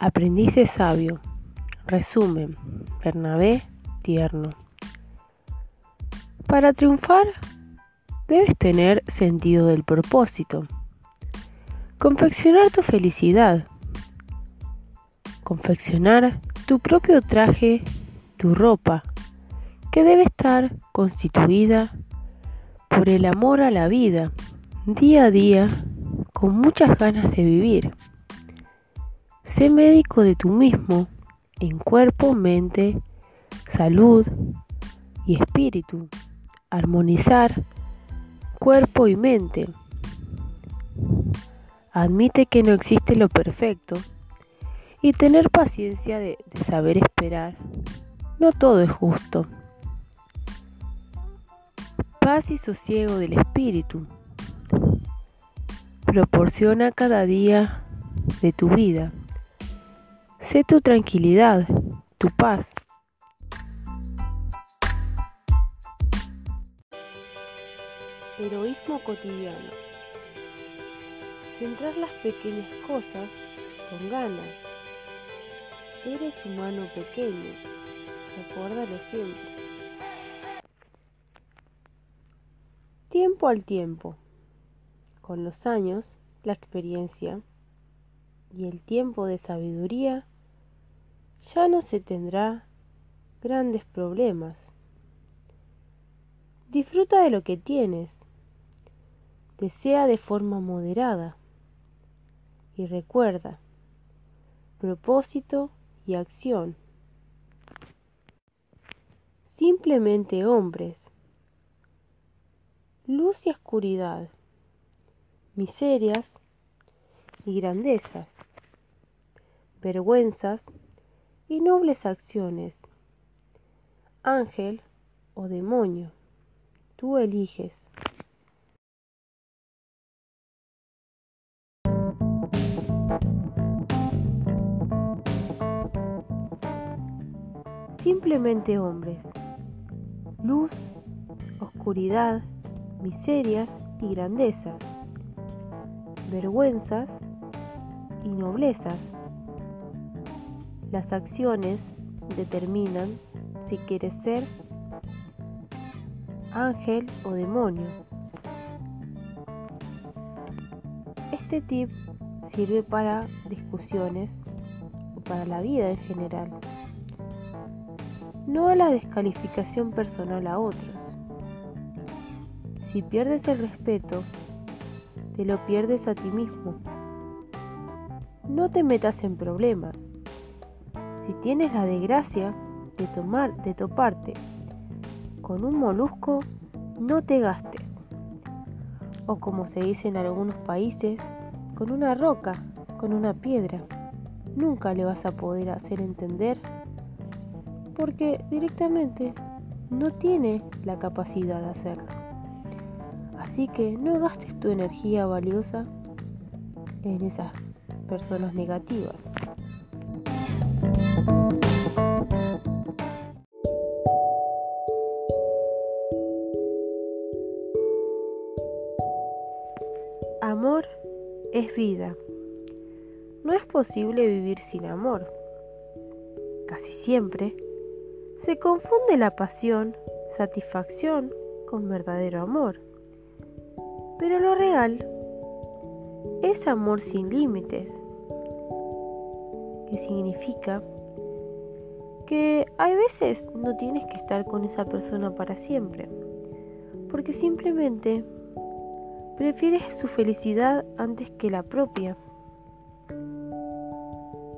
Aprendiz de sabio. Resumen. Bernabé tierno. Para triunfar, debes tener sentido del propósito. Confeccionar tu felicidad. Confeccionar tu propio traje, tu ropa, que debe estar constituida por el amor a la vida, día a día, con muchas ganas de vivir. Sé médico de tú mismo, en cuerpo, mente, salud y espíritu. Armonizar cuerpo y mente. Admite que no existe lo perfecto y tener paciencia de, de saber esperar. No todo es justo. Paz y sosiego del espíritu. Proporciona cada día de tu vida. Sé tu tranquilidad, tu paz. Heroísmo cotidiano. Centrar las pequeñas cosas con ganas. Eres humano pequeño, recuérdalo siempre. Tiempo al tiempo. Con los años, la experiencia y el tiempo de sabiduría, ya no se tendrá grandes problemas. Disfruta de lo que tienes. Desea de forma moderada. Y recuerda, propósito y acción. Simplemente hombres. Luz y oscuridad. Miserias y grandezas. Vergüenzas y nobles acciones. Ángel o demonio. Tú eliges. Simplemente hombres. Luz, oscuridad, miserias y grandezas. Vergüenzas y noblezas. Las acciones determinan si quieres ser ángel o demonio. Este tip sirve para discusiones o para la vida en general, no a la descalificación personal a otros. Si pierdes el respeto, te lo pierdes a ti mismo. No te metas en problemas. Si tienes la desgracia de tomar, de toparte con un molusco, no te gastes. O como se dice en algunos países, con una roca, con una piedra. Nunca le vas a poder hacer entender porque directamente no tiene la capacidad de hacerlo. Así que no gastes tu energía valiosa en esas personas negativas. Es vida. No es posible vivir sin amor. Casi siempre se confunde la pasión, satisfacción con verdadero amor. Pero lo real es amor sin límites, que significa que hay veces no tienes que estar con esa persona para siempre, porque simplemente prefieres su felicidad antes que la propia.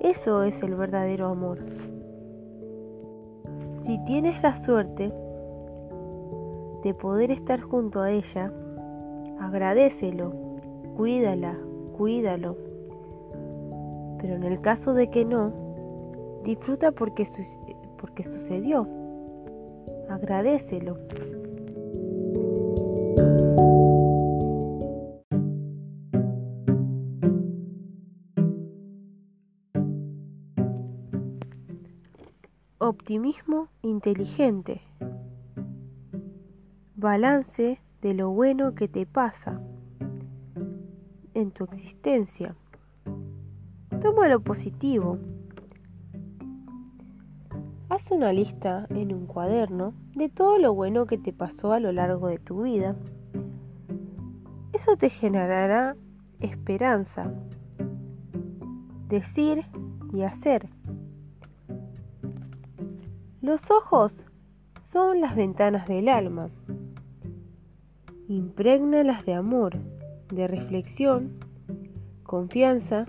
Eso es el verdadero amor. Si tienes la suerte de poder estar junto a ella, agradecelo, cuídala, cuídalo. Pero en el caso de que no, disfruta porque, porque sucedió. Agradecelo. Optimismo inteligente. Balance de lo bueno que te pasa en tu existencia. Toma lo positivo. Haz una lista en un cuaderno de todo lo bueno que te pasó a lo largo de tu vida. Eso te generará esperanza, decir y hacer. Los ojos son las ventanas del alma. Impregnalas de amor, de reflexión, confianza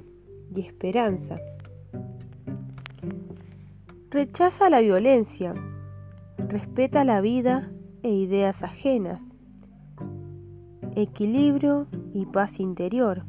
y esperanza. Rechaza la violencia, respeta la vida e ideas ajenas, equilibrio y paz interior.